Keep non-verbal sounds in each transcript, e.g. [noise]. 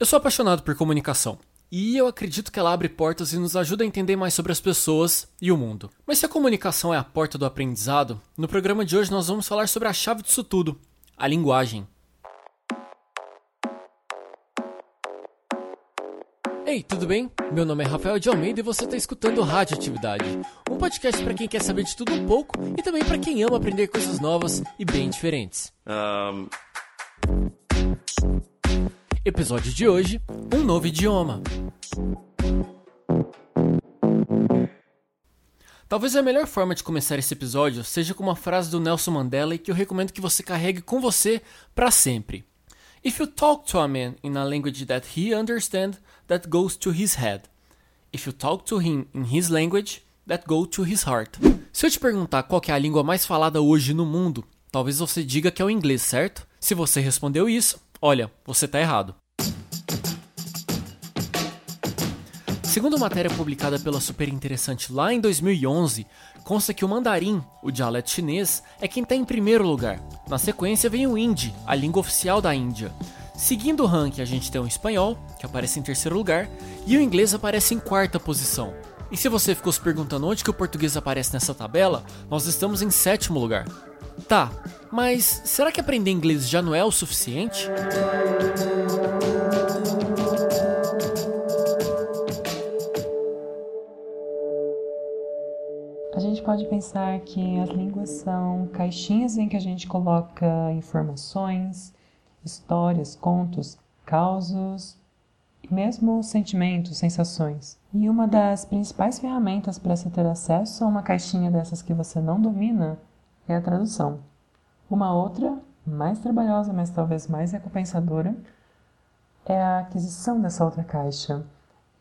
Eu sou apaixonado por comunicação. E eu acredito que ela abre portas e nos ajuda a entender mais sobre as pessoas e o mundo. Mas se a comunicação é a porta do aprendizado, no programa de hoje nós vamos falar sobre a chave disso tudo, a linguagem. Ei, tudo bem? Meu nome é Rafael de Almeida e você está escutando Radioatividade, um podcast para quem quer saber de tudo um pouco e também para quem ama aprender coisas novas e bem diferentes. Um... Episódio de hoje: Um novo idioma. Talvez a melhor forma de começar esse episódio seja com uma frase do Nelson Mandela que eu recomendo que você carregue com você para sempre. If you talk to a man in a language that he understands, that goes to his head. If you talk to him in his language, that goes to his heart. Se eu te perguntar qual é a língua mais falada hoje no mundo, talvez você diga que é o inglês, certo? Se você respondeu isso, Olha, você está errado. Segundo matéria publicada pela Super Interessante lá em 2011, consta que o mandarim, o dialeto chinês, é quem está em primeiro lugar. Na sequência vem o hindi, a língua oficial da Índia. Seguindo o ranking, a gente tem o espanhol, que aparece em terceiro lugar, e o inglês aparece em quarta posição. E se você ficou se perguntando onde que o português aparece nessa tabela, nós estamos em sétimo lugar. Tá, mas será que aprender inglês já não é o suficiente? A gente pode pensar que as línguas são caixinhas em que a gente coloca informações, histórias, contos, causos mesmo sentimentos, sensações. E uma das principais ferramentas para se ter acesso a uma caixinha dessas que você não domina é a tradução. Uma outra, mais trabalhosa, mas talvez mais recompensadora, é a aquisição dessa outra caixa.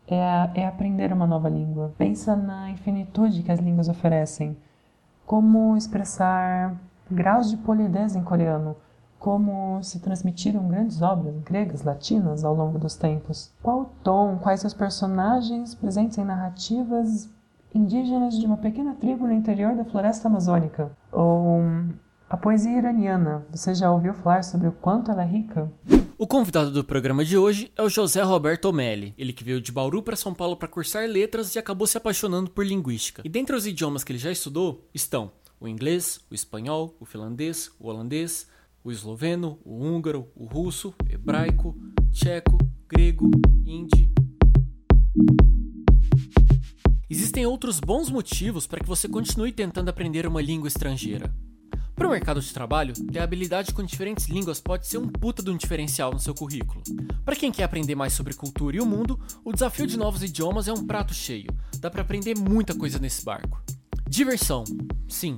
É, a, é aprender uma nova língua. Pensa na infinitude que as línguas oferecem. Como expressar graus de polidez em coreano, como se transmitiram grandes obras gregas, latinas ao longo dos tempos. Qual o tom, quais os personagens presentes em narrativas indígenas de uma pequena tribo no interior da floresta amazônica. Ou a poesia iraniana. Você já ouviu falar sobre o quanto ela é rica? O convidado do programa de hoje é o José Roberto Omelli. Ele que veio de Bauru para São Paulo para cursar letras e acabou se apaixonando por linguística. E dentre os idiomas que ele já estudou estão o inglês, o espanhol, o finlandês, o holandês, o esloveno, o húngaro, o russo, hebraico, tcheco, grego, hindi. Existem outros bons motivos para que você continue tentando aprender uma língua estrangeira. Para o mercado de trabalho, ter habilidade com diferentes línguas pode ser um puta de um diferencial no seu currículo. Para quem quer aprender mais sobre cultura e o mundo, o desafio de novos idiomas é um prato cheio. Dá para aprender muita coisa nesse barco. Diversão. Sim,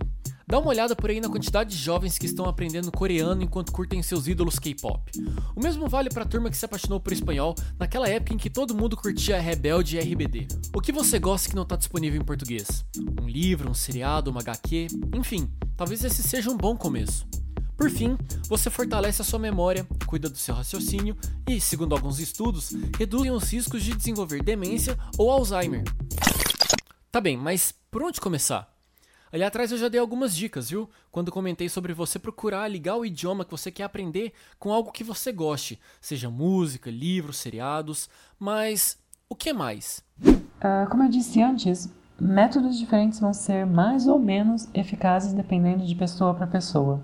Dá uma olhada por aí na quantidade de jovens que estão aprendendo coreano enquanto curtem seus ídolos K-pop. O mesmo vale para a turma que se apaixonou por espanhol naquela época em que todo mundo curtia Rebelde e RBD. O que você gosta que não está disponível em português? Um livro, um seriado, uma HQ, enfim, talvez esse seja um bom começo. Por fim, você fortalece a sua memória, cuida do seu raciocínio e, segundo alguns estudos, reduzem os riscos de desenvolver demência ou Alzheimer. Tá bem, mas por onde começar? Ali atrás eu já dei algumas dicas, viu? Quando comentei sobre você procurar ligar o idioma que você quer aprender com algo que você goste, seja música, livros, seriados, mas o que mais? Uh, como eu disse antes, métodos diferentes vão ser mais ou menos eficazes dependendo de pessoa para pessoa.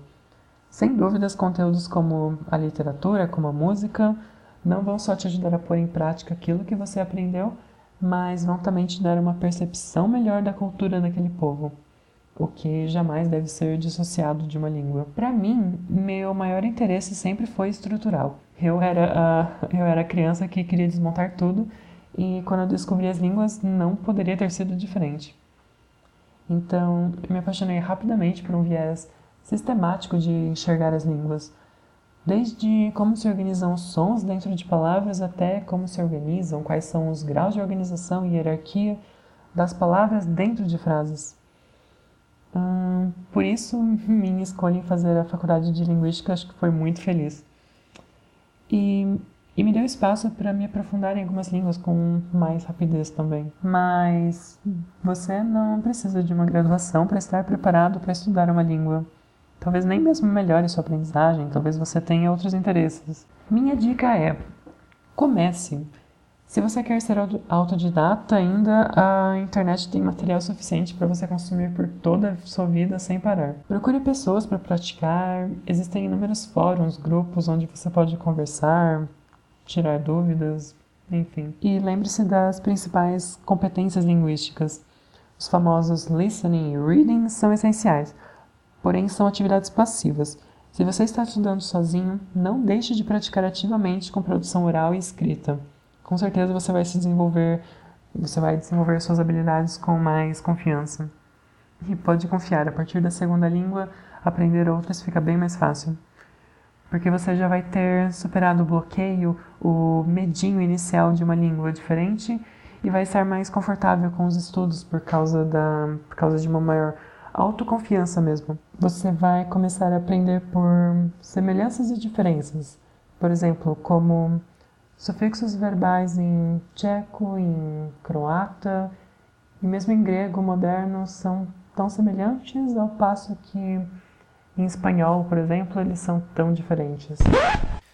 Sem dúvidas, conteúdos como a literatura, como a música, não vão só te ajudar a pôr em prática aquilo que você aprendeu, mas vão também te dar uma percepção melhor da cultura daquele povo o que jamais deve ser dissociado de uma língua. Para mim, meu maior interesse sempre foi estrutural. Eu era a, eu era criança que queria desmontar tudo e quando eu descobri as línguas não poderia ter sido diferente. Então, eu me apaixonei rapidamente por um viés sistemático de enxergar as línguas, desde como se organizam os sons dentro de palavras até como se organizam, quais são os graus de organização e hierarquia das palavras dentro de frases. Por isso, [laughs] minha escolha em fazer a faculdade de Linguística acho que foi muito feliz. E, e me deu espaço para me aprofundar em algumas línguas com mais rapidez também. Mas você não precisa de uma graduação para estar preparado para estudar uma língua. Talvez nem mesmo melhore sua aprendizagem, talvez você tenha outros interesses. Minha dica é: comece. Se você quer ser autodidata, ainda a internet tem material suficiente para você consumir por toda a sua vida sem parar. Procure pessoas para praticar, existem inúmeros fóruns, grupos onde você pode conversar, tirar dúvidas, enfim. E lembre-se das principais competências linguísticas. Os famosos listening e reading são essenciais, porém são atividades passivas. Se você está estudando sozinho, não deixe de praticar ativamente com produção oral e escrita com certeza você vai se desenvolver, você vai desenvolver suas habilidades com mais confiança. E pode confiar, a partir da segunda língua, aprender outras fica bem mais fácil. Porque você já vai ter superado o bloqueio, o medinho inicial de uma língua diferente e vai estar mais confortável com os estudos por causa, da, por causa de uma maior autoconfiança mesmo. Você vai começar a aprender por semelhanças e diferenças. Por exemplo, como Sufixos verbais em tcheco, em croata e mesmo em grego moderno são tão semelhantes, ao passo que em espanhol, por exemplo, eles são tão diferentes.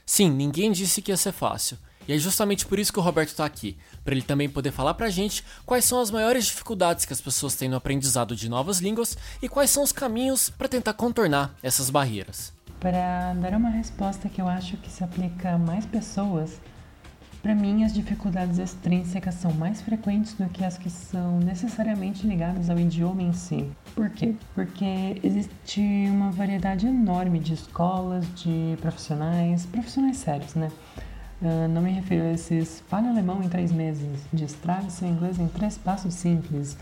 Sim, ninguém disse que ia ser fácil. E é justamente por isso que o Roberto está aqui, para ele também poder falar pra gente quais são as maiores dificuldades que as pessoas têm no aprendizado de novas línguas e quais são os caminhos para tentar contornar essas barreiras. Para dar uma resposta que eu acho que se aplica a mais pessoas, para mim, as dificuldades extrínsecas são mais frequentes do que as que são necessariamente ligadas ao idioma em si. Por quê? Porque existe uma variedade enorme de escolas, de profissionais, profissionais sérios, né? Uh, não me refiro a esses fale alemão em três meses, destrave seu inglês em três passos simples.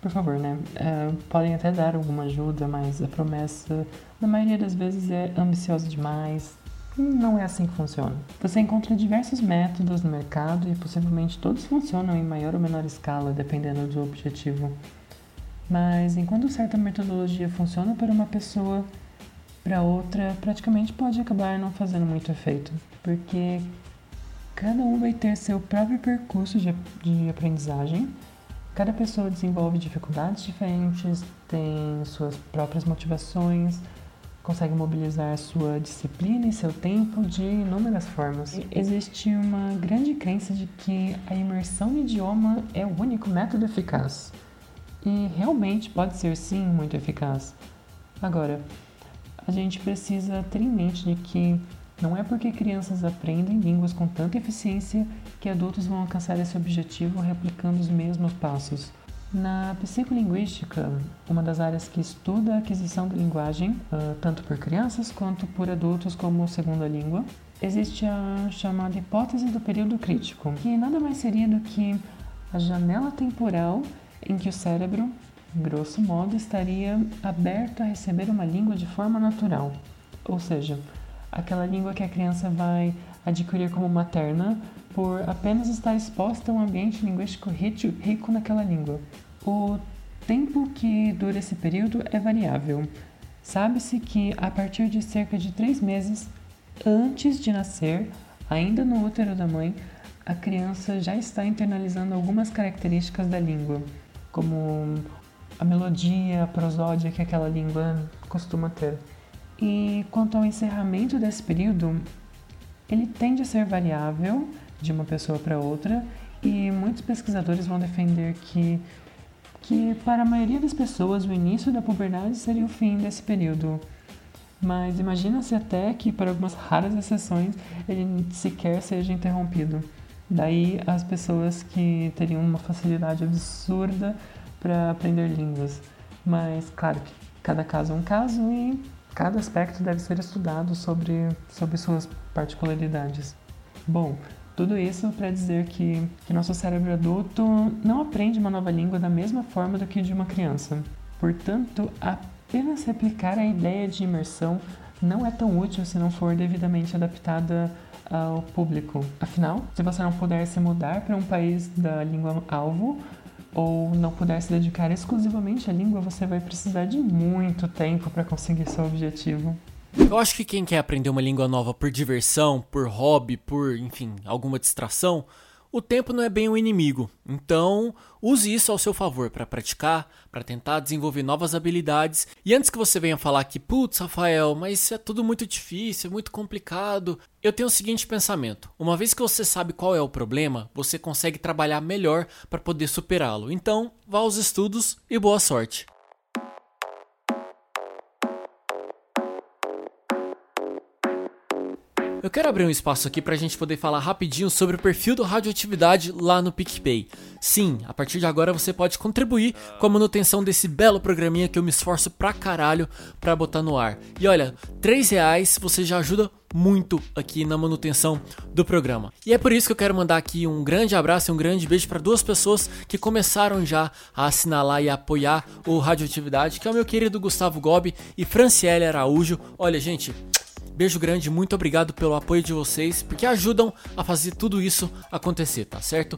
Por favor, né? Uh, podem até dar alguma ajuda, mas a promessa, na maioria das vezes, é ambiciosa demais, não é assim que funciona. Você encontra diversos métodos no mercado e possivelmente todos funcionam em maior ou menor escala, dependendo do objetivo. Mas enquanto certa metodologia funciona para uma pessoa, para outra praticamente pode acabar não fazendo muito efeito, porque cada um vai ter seu próprio percurso de, de aprendizagem. Cada pessoa desenvolve dificuldades diferentes, tem suas próprias motivações, consegue mobilizar sua disciplina e seu tempo de inúmeras formas. Existe uma grande crença de que a imersão no idioma é o único método eficaz. E realmente pode ser sim muito eficaz. Agora, a gente precisa ter em mente de que não é porque crianças aprendem línguas com tanta eficiência que adultos vão alcançar esse objetivo replicando os mesmos passos. Na psicolinguística, uma das áreas que estuda a aquisição da linguagem, uh, tanto por crianças quanto por adultos como segunda língua, existe a chamada hipótese do período crítico, que nada mais seria do que a janela temporal em que o cérebro, grosso modo, estaria aberto a receber uma língua de forma natural, ou seja, aquela língua que a criança vai adquirir como materna por apenas estar exposta a um ambiente linguístico rico naquela língua. O tempo que dura esse período é variável. Sabe-se que a partir de cerca de três meses antes de nascer, ainda no útero da mãe, a criança já está internalizando algumas características da língua, como a melodia, a prosódia que aquela língua costuma ter. E quanto ao encerramento desse período, ele tende a ser variável de uma pessoa para outra e muitos pesquisadores vão defender que que para a maioria das pessoas o início da puberdade seria o fim desse período. Mas imagina-se até que, por algumas raras exceções, ele sequer seja interrompido. Daí as pessoas que teriam uma facilidade absurda para aprender línguas. Mas, claro que cada caso é um caso e cada aspecto deve ser estudado sobre, sobre suas particularidades. Bom, tudo isso para dizer que, que nosso cérebro adulto não aprende uma nova língua da mesma forma do que de uma criança. Portanto, apenas replicar a ideia de imersão não é tão útil se não for devidamente adaptada ao público. Afinal, se você não puder se mudar para um país da língua alvo ou não puder se dedicar exclusivamente à língua, você vai precisar de muito tempo para conseguir seu objetivo. Eu acho que quem quer aprender uma língua nova por diversão, por hobby, por, enfim, alguma distração, o tempo não é bem um inimigo. Então, use isso ao seu favor para praticar, para tentar desenvolver novas habilidades. E antes que você venha falar que, putz, Rafael, mas isso é tudo muito difícil, é muito complicado, eu tenho o seguinte pensamento: uma vez que você sabe qual é o problema, você consegue trabalhar melhor para poder superá-lo. Então, vá aos estudos e boa sorte. Eu quero abrir um espaço aqui para a gente poder falar rapidinho sobre o perfil do Radioatividade lá no PicPay. Sim, a partir de agora você pode contribuir com a manutenção desse belo programinha que eu me esforço pra caralho pra botar no ar. E olha, 3 reais você já ajuda muito aqui na manutenção do programa. E é por isso que eu quero mandar aqui um grande abraço e um grande beijo para duas pessoas que começaram já a assinalar e a apoiar o Radioatividade, que é o meu querido Gustavo Gobi e Franciele Araújo. Olha, gente, Beijo grande, muito obrigado pelo apoio de vocês, porque ajudam a fazer tudo isso acontecer, tá certo?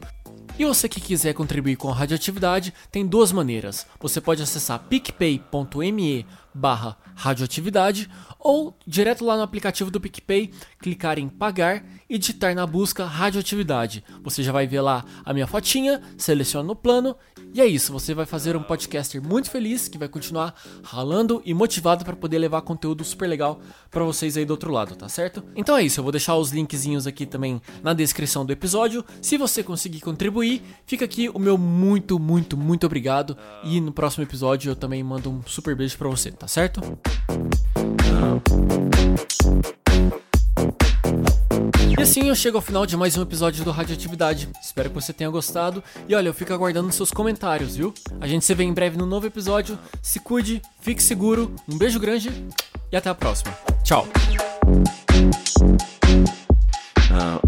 E você que quiser contribuir com a radioatividade, tem duas maneiras. Você pode acessar picpay.me barra radioatividade ou direto lá no aplicativo do PicPay, clicar em pagar e digitar na busca radioatividade. Você já vai ver lá a minha fotinha, seleciona o plano e é isso, você vai fazer um podcaster muito feliz que vai continuar ralando e motivado para poder levar conteúdo super legal para vocês aí do outro lado, tá certo? Então é isso, eu vou deixar os linkzinhos aqui também na descrição do episódio. Se você conseguir contribuir, fica aqui o meu muito, muito, muito obrigado e no próximo episódio eu também mando um super beijo para você, tá certo? E assim eu chego ao final de mais um episódio do Radioatividade. Espero que você tenha gostado. E olha, eu fico aguardando seus comentários, viu? A gente se vê em breve no novo episódio. Se cuide, fique seguro. Um beijo grande e até a próxima. Tchau. Uh,